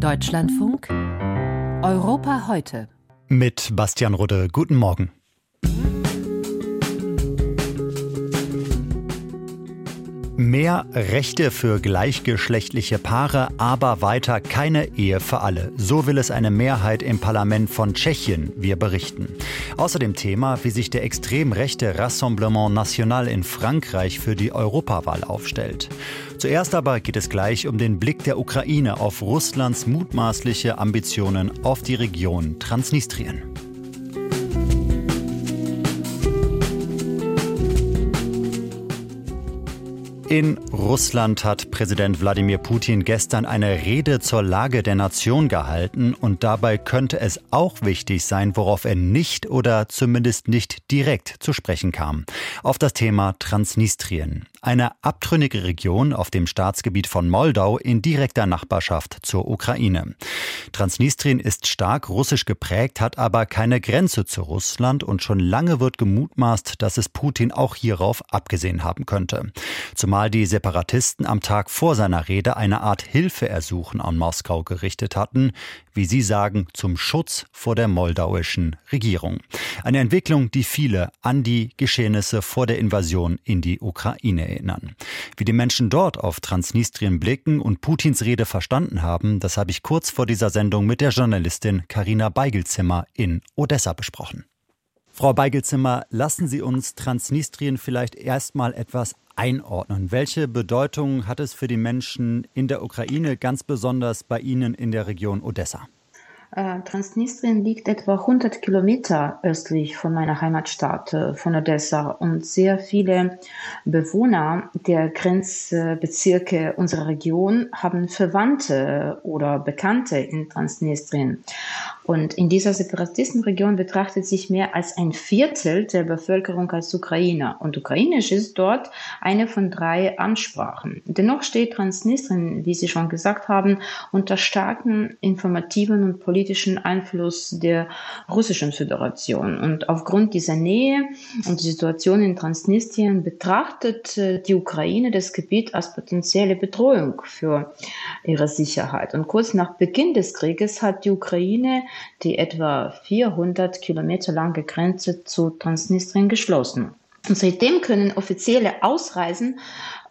Deutschlandfunk Europa heute. Mit Bastian Rudde. Guten Morgen. Mehr Rechte für gleichgeschlechtliche Paare, aber weiter keine Ehe für alle. So will es eine Mehrheit im Parlament von Tschechien, wir berichten. Außerdem Thema, wie sich der extrem rechte Rassemblement National in Frankreich für die Europawahl aufstellt. Zuerst aber geht es gleich um den Blick der Ukraine auf Russlands mutmaßliche Ambitionen auf die Region Transnistrien. In Russland hat Präsident Wladimir Putin gestern eine Rede zur Lage der Nation gehalten und dabei könnte es auch wichtig sein, worauf er nicht oder zumindest nicht direkt zu sprechen kam. Auf das Thema Transnistrien eine abtrünnige Region auf dem Staatsgebiet von Moldau in direkter Nachbarschaft zur Ukraine. Transnistrien ist stark russisch geprägt, hat aber keine Grenze zu Russland und schon lange wird gemutmaßt, dass es Putin auch hierauf abgesehen haben könnte. Zumal die Separatisten am Tag vor seiner Rede eine Art Hilfeersuchen an Moskau gerichtet hatten, wie sie sagen, zum Schutz vor der moldauischen Regierung. Eine Entwicklung, die viele an die Geschehnisse vor der Invasion in die Ukraine erinnern. Wie die Menschen dort auf Transnistrien blicken und Putins Rede verstanden haben, das habe ich kurz vor dieser Sendung mit der Journalistin Karina Beigelzimmer in Odessa besprochen. Frau Beigelzimmer, lassen Sie uns Transnistrien vielleicht erstmal etwas einordnen. Welche Bedeutung hat es für die Menschen in der Ukraine, ganz besonders bei Ihnen in der Region Odessa? Äh, Transnistrien liegt etwa 100 Kilometer östlich von meiner Heimatstadt, äh, von Odessa. Und sehr viele Bewohner der Grenzbezirke unserer Region haben Verwandte oder Bekannte in Transnistrien. Und in dieser Separatistenregion betrachtet sich mehr als ein Viertel der Bevölkerung als Ukrainer. Und Ukrainisch ist dort eine von drei Ansprachen. Dennoch steht Transnistrien, wie Sie schon gesagt haben, unter starken informativen und politischen Einfluss der Russischen Föderation. Und aufgrund dieser Nähe und der Situation in Transnistrien betrachtet äh, die Ukraine das Gebiet als potenzielle Bedrohung für ihre Sicherheit. Und kurz nach Beginn des Krieges hat die Ukraine die etwa 400 Kilometer lange Grenze zu Transnistrien geschlossen. Und seitdem können offizielle Ausreisen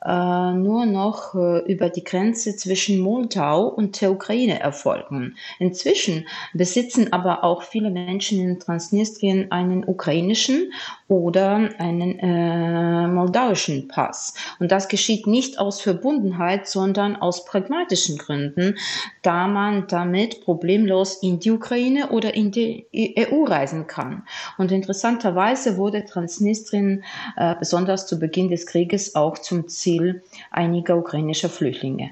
äh, nur noch äh, über die Grenze zwischen Moldau und der Ukraine erfolgen. Inzwischen besitzen aber auch viele Menschen in Transnistrien einen ukrainischen oder einen äh, moldauischen Pass. Und das geschieht nicht aus Verbundenheit, sondern aus pragmatischen Gründen, da man damit problemlos in die Ukraine oder in die EU reisen kann. Und interessanterweise wurde Transnistrien äh, besonders zu Beginn des Krieges auch zum Ziel Ziel einiger ukrainischer Flüchtlinge.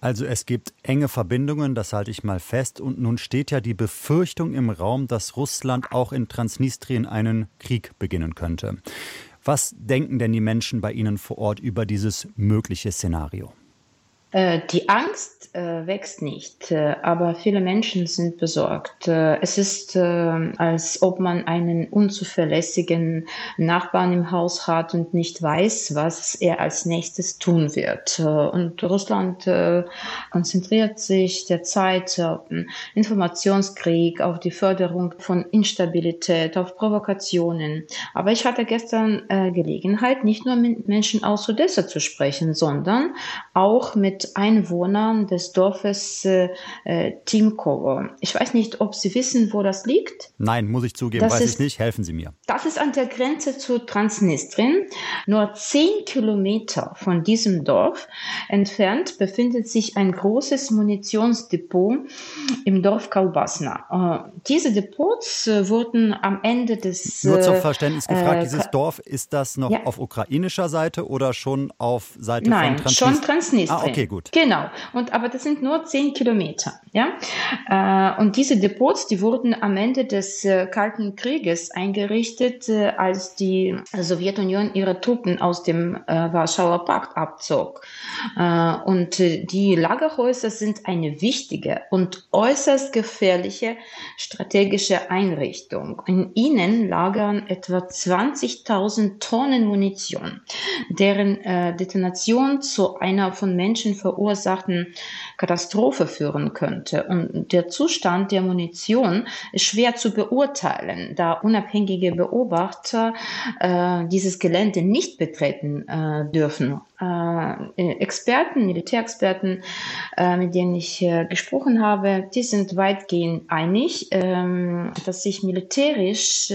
Also es gibt enge Verbindungen, das halte ich mal fest. Und nun steht ja die Befürchtung im Raum, dass Russland auch in Transnistrien einen Krieg beginnen könnte. Was denken denn die Menschen bei Ihnen vor Ort über dieses mögliche Szenario? Äh, die Angst äh, wächst nicht, äh, aber viele Menschen sind besorgt. Es ist, als ob man einen unzuverlässigen Nachbarn im Haus hat und nicht weiß, was er als nächstes tun wird. Und Russland konzentriert sich derzeit auf den Informationskrieg, auf die Förderung von Instabilität, auf Provokationen. Aber ich hatte gestern Gelegenheit, nicht nur mit Menschen aus Odessa zu sprechen, sondern auch mit mit Einwohnern des Dorfes äh, äh, Timkovo. Ich weiß nicht, ob Sie wissen, wo das liegt. Nein, muss ich zugeben, das weiß ist, ich nicht. Helfen Sie mir. Das ist an der Grenze zu Transnistrien. Nur zehn Kilometer von diesem Dorf entfernt befindet sich ein großes Munitionsdepot im Dorf Kalbasna. Äh, diese Depots äh, wurden am Ende des... Nur zum äh, Verständnis gefragt, dieses Dorf, ist das noch ja. auf ukrainischer Seite oder schon auf Seite Nein, von Transnistrien? schon Transnistrien. Ah, okay, gut. Genau. Und, aber das sind nur zehn Kilometer. Ja? Äh, und diese Depots, die wurden am Ende des äh, Kalten Krieges eingerichtet, äh, als die Sowjetunion ihre Truppen aus dem Warschauer Pakt abzog. Und die Lagerhäuser sind eine wichtige und äußerst gefährliche strategische Einrichtung. In ihnen lagern etwa 20.000 Tonnen Munition, deren Detonation zu einer von Menschen verursachten Katastrophe führen könnte. Und der Zustand der Munition ist schwer zu beurteilen, da unabhängige Beobachter äh, dieses Gelände nicht betreten äh, dürfen. Äh, Experten, Militärexperten, äh, mit denen ich äh, gesprochen habe, die sind weitgehend einig, ähm, dass sich militärisch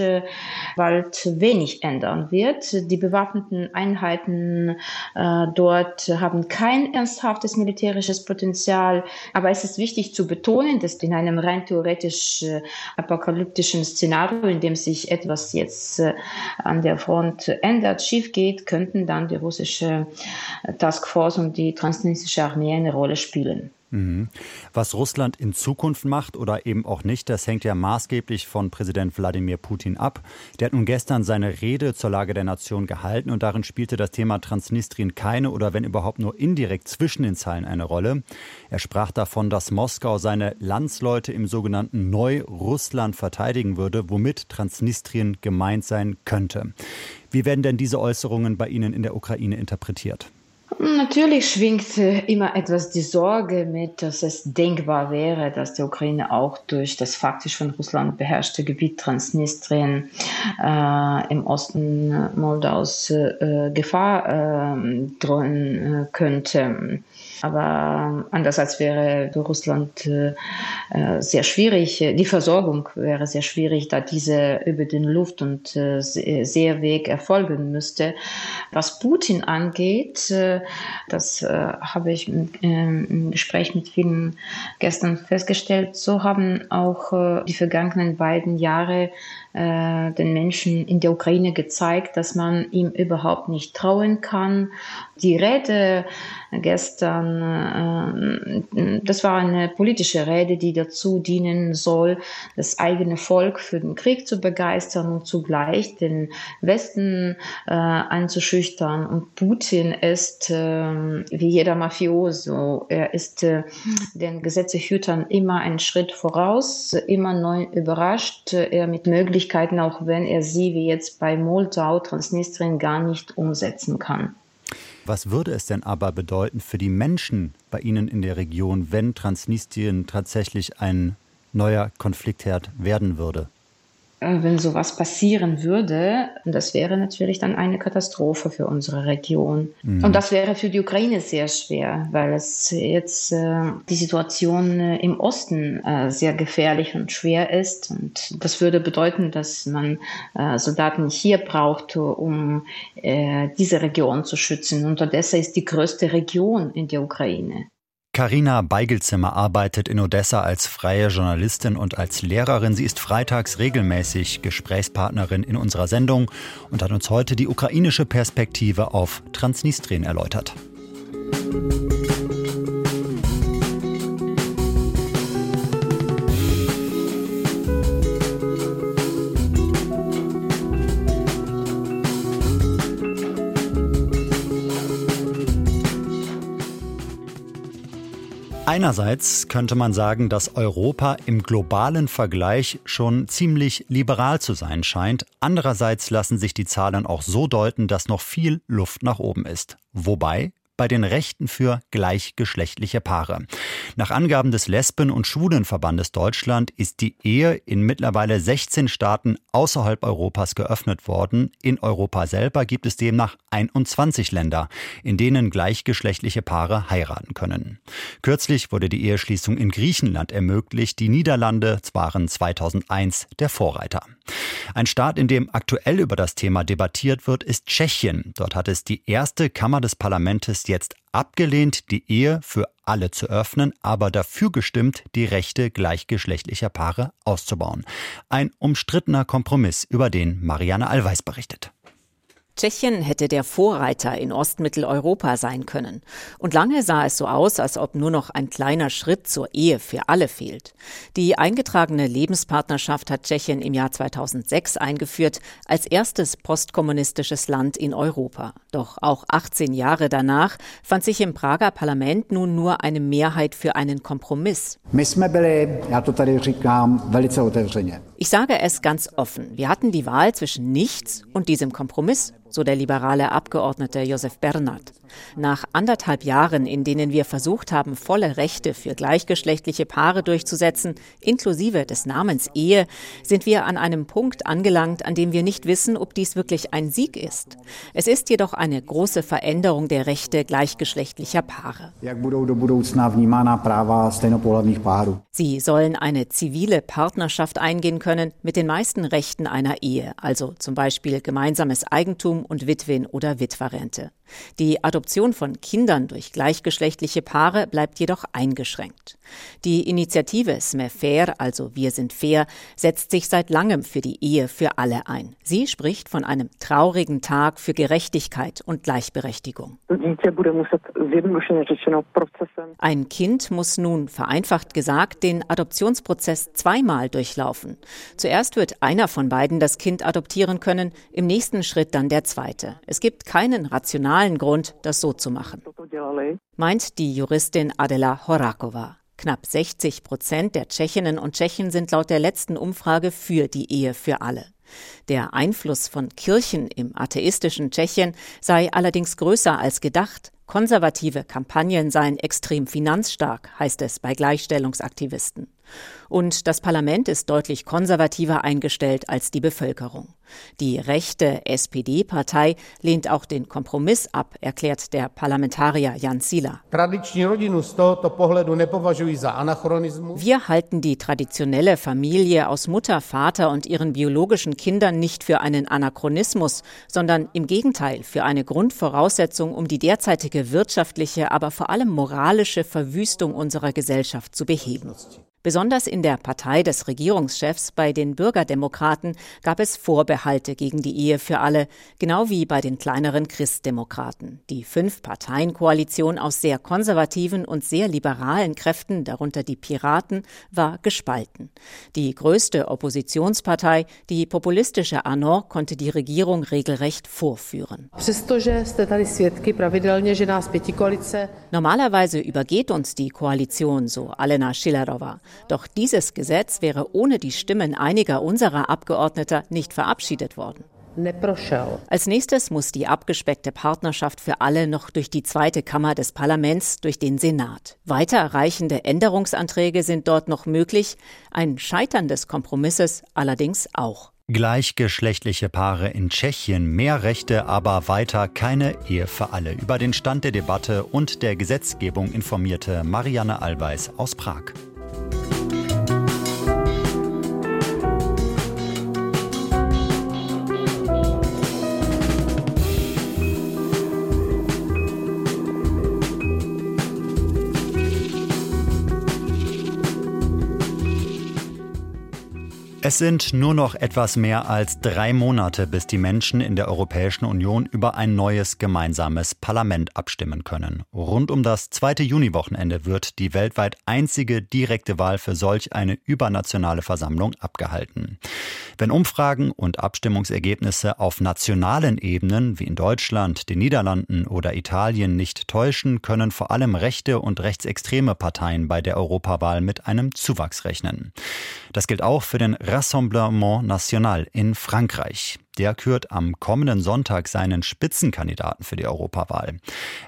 bald wenig ändern wird. Die bewaffneten Einheiten dort haben kein ernsthaftes militärisches Potenzial, aber es ist wichtig zu betonen, dass in einem rein theoretisch apokalyptischen Szenario, in dem sich etwas jetzt an der Front ändert, schief geht, könnten dann die russische Taskforce und die transnistrische Armee eine Rolle spielen. Mhm. Was Russland in Zukunft macht oder eben auch nicht, das hängt ja maßgeblich von Präsident Wladimir Putin ab. Der hat nun gestern seine Rede zur Lage der Nation gehalten und darin spielte das Thema Transnistrien keine oder wenn überhaupt nur indirekt zwischen den Zeilen eine Rolle. Er sprach davon, dass Moskau seine Landsleute im sogenannten Neu-Russland verteidigen würde, womit Transnistrien gemeint sein könnte. Wie werden denn diese Äußerungen bei Ihnen in der Ukraine interpretiert? Natürlich schwingt äh, immer etwas die Sorge mit, dass es denkbar wäre, dass die Ukraine auch durch das faktisch von Russland beherrschte Gebiet Transnistrien äh, im Osten Moldaus äh, Gefahr äh, drohen äh, könnte. Aber andererseits wäre für Russland äh, sehr schwierig, die Versorgung wäre sehr schwierig, da diese über den Luft- und äh, Seeweg erfolgen müsste. Was Putin angeht, äh, das äh, habe ich im, im, Gespräch mit vielen gestern festgestellt, so haben auch äh, die vergangenen beiden Jahre äh, den Menschen in der Ukraine gezeigt, dass man ihm überhaupt nicht trauen kann. Die Rede gestern, äh, das war eine politische Rede, die dazu dienen soll, das eigene Volk für den Krieg zu begeistern und zugleich den Westen äh, einzuschüchtern. Und Putin ist äh, wie jeder Mafioso, er ist äh, den Gesetzehütern immer einen Schritt voraus, immer neu überrascht, er mit Möglichkeiten, auch wenn er sie wie jetzt bei Moldau, Transnistrien gar nicht umsetzen kann. Was würde es denn aber bedeuten für die Menschen bei Ihnen in der Region, wenn Transnistrien tatsächlich ein neuer Konfliktherd werden würde? Äh, wenn sowas passieren würde, das wäre natürlich dann eine Katastrophe für unsere Region. Mhm. Und das wäre für die Ukraine sehr schwer, weil es jetzt äh, die Situation äh, im Osten äh, sehr gefährlich und schwer ist. Und das würde bedeuten, dass man äh, Soldaten hier braucht, um äh, diese Region zu schützen. Und Odessa ist die größte Region in der Ukraine. Karina Beigelzimmer arbeitet in Odessa als freie Journalistin und als Lehrerin. Sie ist freitags regelmäßig Gesprächspartnerin in unserer Sendung und hat uns heute die ukrainische Perspektive auf Transnistrien erläutert. Einerseits könnte man sagen, dass Europa im globalen Vergleich schon ziemlich liberal zu sein scheint. Andererseits lassen sich die Zahlen auch so deuten, dass noch viel Luft nach oben ist. Wobei bei den Rechten für gleichgeschlechtliche Paare. Nach Angaben des Lesben- und Schwulenverbandes Deutschland ist die Ehe in mittlerweile 16 Staaten außerhalb Europas geöffnet worden. In Europa selber gibt es demnach 21 Länder, in denen gleichgeschlechtliche Paare heiraten können. Kürzlich wurde die Eheschließung in Griechenland ermöglicht. Die Niederlande waren 2001 der Vorreiter. Ein Staat, in dem aktuell über das Thema debattiert wird, ist Tschechien. Dort hat es die erste Kammer des Parlaments jetzt abgelehnt, die Ehe für alle zu öffnen, aber dafür gestimmt, die Rechte gleichgeschlechtlicher Paare auszubauen. Ein umstrittener Kompromiss, über den Marianne Allweis berichtet. Tschechien hätte der Vorreiter in Ostmitteleuropa sein können. Und lange sah es so aus, als ob nur noch ein kleiner Schritt zur Ehe für alle fehlt. Die eingetragene Lebenspartnerschaft hat Tschechien im Jahr 2006 eingeführt, als erstes postkommunistisches Land in Europa. Doch auch 18 Jahre danach fand sich im Prager Parlament nun nur eine Mehrheit für einen Kompromiss. Ich sage es ganz offen. Wir hatten die Wahl zwischen nichts und diesem Kompromiss so der liberale Abgeordnete Josef Bernhard. Nach anderthalb Jahren, in denen wir versucht haben, volle Rechte für gleichgeschlechtliche Paare durchzusetzen, inklusive des Namens Ehe, sind wir an einem Punkt angelangt, an dem wir nicht wissen, ob dies wirklich ein Sieg ist. Es ist jedoch eine große Veränderung der Rechte gleichgeschlechtlicher Paare. Sie sollen eine zivile Partnerschaft eingehen können mit den meisten Rechten einer Ehe, also zum Beispiel gemeinsames Eigentum und Witwen- oder Witwerrente. Die Adoption von Kindern durch gleichgeschlechtliche Paare bleibt jedoch eingeschränkt. Die Initiative Sme Fair, also Wir sind fair, setzt sich seit langem für die Ehe für alle ein. Sie spricht von einem traurigen Tag für Gerechtigkeit und Gleichberechtigung. Ein Kind muss nun, vereinfacht gesagt, den Adoptionsprozess zweimal durchlaufen. Zuerst wird einer von beiden das Kind adoptieren können, im nächsten Schritt dann der zweite. Es gibt keinen rationalen Grund, das so zu machen, meint die Juristin Adela Horakova. Knapp 60 Prozent der Tschechinnen und Tschechen sind laut der letzten Umfrage für die Ehe für alle. Der Einfluss von Kirchen im atheistischen Tschechien sei allerdings größer als gedacht. Konservative Kampagnen seien extrem finanzstark, heißt es bei Gleichstellungsaktivisten. Und das Parlament ist deutlich konservativer eingestellt als die Bevölkerung. Die rechte SPD-Partei lehnt auch den Kompromiss ab, erklärt der Parlamentarier Jan Sila. Wir halten die traditionelle Familie aus Mutter, Vater und ihren biologischen Kindern nicht für einen Anachronismus, sondern im Gegenteil für eine Grundvoraussetzung, um die derzeitige wirtschaftliche, aber vor allem moralische Verwüstung unserer Gesellschaft zu beheben. Besonders in der Partei des Regierungschefs bei den Bürgerdemokraten gab es Vorbehalte gegen die Ehe für alle, genau wie bei den kleineren Christdemokraten. Die Fünf-Parteien-Koalition aus sehr konservativen und sehr liberalen Kräften, darunter die Piraten, war gespalten. Die größte Oppositionspartei, die populistische Anor, konnte die Regierung regelrecht vorführen. Normalerweise übergeht uns die Koalition, so Alena Schillerova. Doch dieses Gesetz wäre ohne die Stimmen einiger unserer Abgeordneter nicht verabschiedet worden. Als nächstes muss die abgespeckte Partnerschaft für alle noch durch die zweite Kammer des Parlaments, durch den Senat. Weiterreichende Änderungsanträge sind dort noch möglich, ein Scheitern des Kompromisses allerdings auch. Gleichgeschlechtliche Paare in Tschechien mehr Rechte, aber weiter keine Ehe für alle. Über den Stand der Debatte und der Gesetzgebung informierte Marianne Allweis aus Prag. Es sind nur noch etwas mehr als drei Monate, bis die Menschen in der Europäischen Union über ein neues gemeinsames Parlament abstimmen können. Rund um das zweite Juniwochenende wird die weltweit einzige direkte Wahl für solch eine übernationale Versammlung abgehalten. Wenn Umfragen und Abstimmungsergebnisse auf nationalen Ebenen wie in Deutschland, den Niederlanden oder Italien nicht täuschen, können vor allem rechte und rechtsextreme Parteien bei der Europawahl mit einem Zuwachs rechnen. Das gilt auch für den Rassemblement National in Frankreich. Der kürt am kommenden Sonntag seinen Spitzenkandidaten für die Europawahl.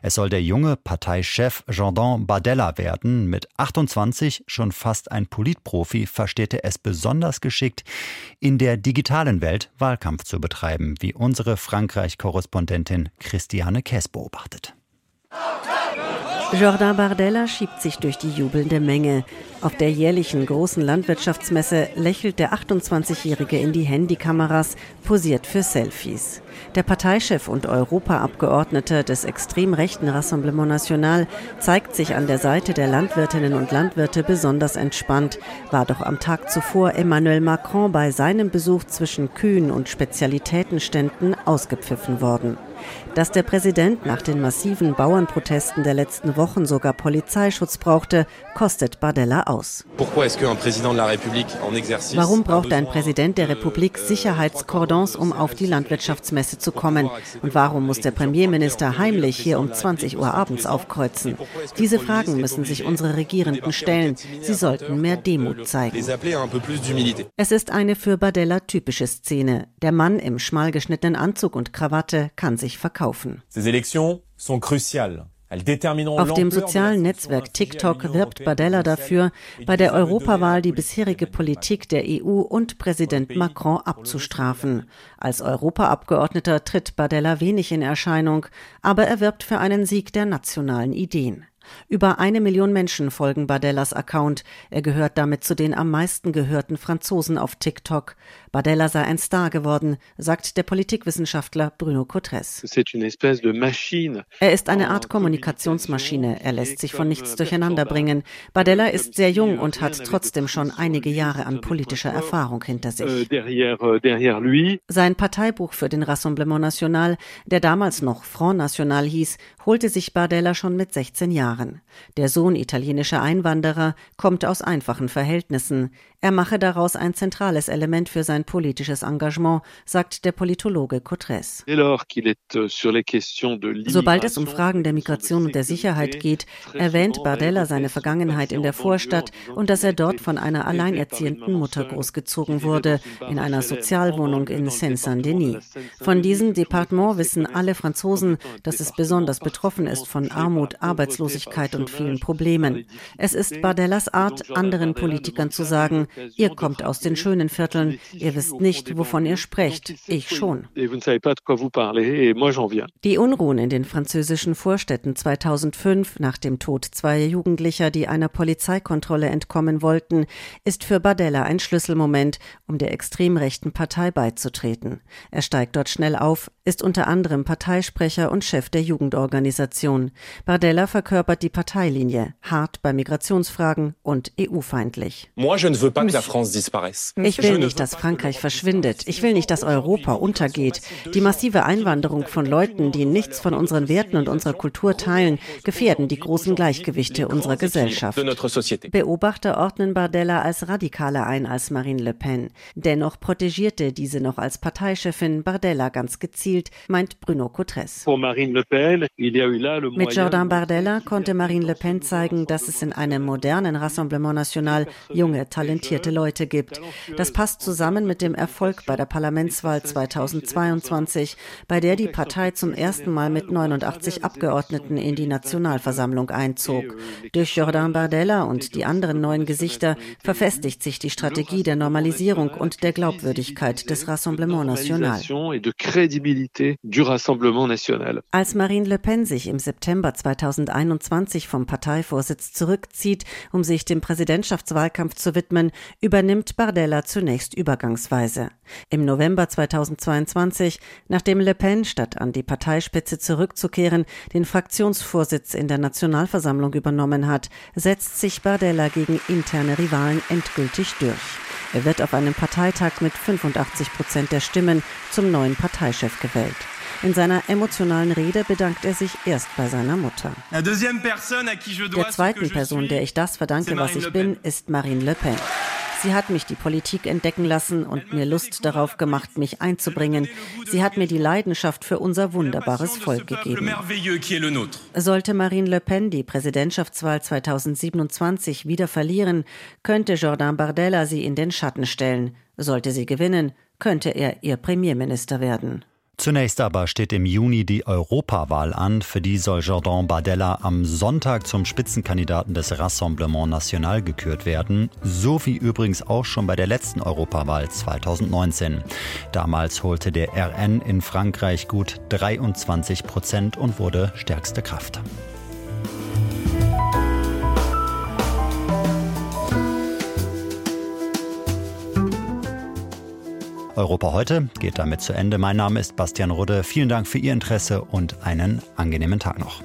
Es soll der junge Parteichef Jordan Bardella werden. Mit 28 schon fast ein Politprofi versteht er es besonders geschickt, in der digitalen Welt Wahlkampf zu betreiben, wie unsere Frankreich-Korrespondentin Christiane Kess beobachtet. Jordan Bardella schiebt sich durch die jubelnde Menge. Auf der jährlichen großen Landwirtschaftsmesse lächelt der 28-Jährige in die Handykameras, posiert für Selfies. Der Parteichef und Europaabgeordnete des extrem rechten Rassemblement National zeigt sich an der Seite der Landwirtinnen und Landwirte besonders entspannt, war doch am Tag zuvor Emmanuel Macron bei seinem Besuch zwischen Kühen und Spezialitätenständen ausgepfiffen worden. Dass der Präsident nach den massiven Bauernprotesten der letzten Wochen sogar Polizeischutz brauchte, kostet Bardella aus. Warum braucht ein Präsident der Republik Sicherheitskordons, um auf die Landwirtschaftsmesse zu kommen? Und warum muss der Premierminister heimlich hier um 20 Uhr abends aufkreuzen? Diese Fragen müssen sich unsere Regierenden stellen. Sie sollten mehr Demut zeigen. Es ist eine für Bardella typische Szene. Der Mann im schmal geschnittenen Anzug und Krawatte kann sich verkaufen. Sont cruciales. Auf dem sozialen Netzwerk TikTok wirbt Badella dafür, bei der Europawahl die bisherige Politik der EU und Präsident Macron abzustrafen. Als Europaabgeordneter tritt Badella wenig in Erscheinung, aber er wirbt für einen Sieg der nationalen Ideen. Über eine Million Menschen folgen Bardellas Account. Er gehört damit zu den am meisten gehörten Franzosen auf TikTok. Bardella sei ein Star geworden, sagt der Politikwissenschaftler Bruno Cotres. Er ist eine Art Kommunikationsmaschine. Er lässt sich von nichts durcheinanderbringen. Bardella ist sehr jung und hat trotzdem schon einige Jahre an politischer Erfahrung hinter sich. Euh, euh, Sein Parteibuch für den Rassemblement National, der damals noch Front National hieß, holte sich Bardella schon mit 16 Jahren. Der Sohn italienischer Einwanderer kommt aus einfachen Verhältnissen. Er mache daraus ein zentrales Element für sein politisches Engagement, sagt der Politologe Cotres. Euh, Sobald es um Fragen der Migration und der Sicherheit geht, erwähnt Bardella seine Vergangenheit in der Vorstadt und dass er dort von einer alleinerziehenden Mutter großgezogen wurde, in einer Sozialwohnung in Seine-Saint-Denis. Von diesem Departement wissen alle Franzosen, dass es besonders betroffen ist von Armut, Arbeitslosigkeit und vielen Problemen. Es ist Bardellas Art, anderen Politikern zu sagen, Ihr kommt aus den schönen Vierteln, ihr wisst nicht, wovon ihr sprecht. Ich schon. Die Unruhen in den französischen Vorstädten 2005 nach dem Tod zweier Jugendlicher, die einer Polizeikontrolle entkommen wollten, ist für Bardella ein Schlüsselmoment, um der extrem rechten Partei beizutreten. Er steigt dort schnell auf, ist unter anderem Parteisprecher und Chef der Jugendorganisation. Bardella verkörpert die Parteilinie, hart bei Migrationsfragen und EU-feindlich. Ich will nicht, dass Frankreich verschwindet. Ich will nicht, dass Europa untergeht. Die massive Einwanderung von Leuten, die nichts von unseren Werten und unserer Kultur teilen, gefährden die großen Gleichgewichte unserer Gesellschaft. Beobachter ordnen Bardella als radikaler ein als Marine Le Pen. Dennoch protegierte diese noch als Parteichefin Bardella ganz gezielt, meint Bruno Cotres. Mit Jordan Bardella konnte Marine Le Pen zeigen, dass es in einem modernen Rassemblement National junge, talentierte Leute gibt. Das passt zusammen mit dem Erfolg bei der Parlamentswahl 2022, bei der die Partei zum ersten Mal mit 89 Abgeordneten in die Nationalversammlung einzog. Durch Jordan Bardella und die anderen neuen Gesichter verfestigt sich die Strategie der Normalisierung und der Glaubwürdigkeit des Rassemblement National. Als Marine Le Pen sich im September 2021 vom Parteivorsitz zurückzieht, um sich dem Präsidentschaftswahlkampf zu widmen, übernimmt Bardella zunächst übergangsweise. Im November 2022, nachdem Le Pen statt an die Parteispitze zurückzukehren, den Fraktionsvorsitz in der Nationalversammlung übernommen hat, setzt sich Bardella gegen interne Rivalen endgültig durch. Er wird auf einem Parteitag mit 85 Prozent der Stimmen zum neuen Parteichef gewählt. In seiner emotionalen Rede bedankt er sich erst bei seiner Mutter. Der zweiten Person, der ich das verdanke, was ich bin, ist Marine Le Pen. Sie hat mich die Politik entdecken lassen und mir Lust darauf gemacht, mich einzubringen. Sie hat mir die Leidenschaft für unser wunderbares Volk gegeben. Sollte Marine Le Pen die Präsidentschaftswahl 2027 wieder verlieren, könnte Jordan Bardella sie in den Schatten stellen. Sollte sie gewinnen, könnte er ihr Premierminister werden. Zunächst aber steht im Juni die Europawahl an. Für die soll Jordan Bardella am Sonntag zum Spitzenkandidaten des Rassemblement National gekürt werden. So wie übrigens auch schon bei der letzten Europawahl 2019. Damals holte der RN in Frankreich gut 23 Prozent und wurde stärkste Kraft. Europa heute geht damit zu Ende. Mein Name ist Bastian Rudde. Vielen Dank für Ihr Interesse und einen angenehmen Tag noch.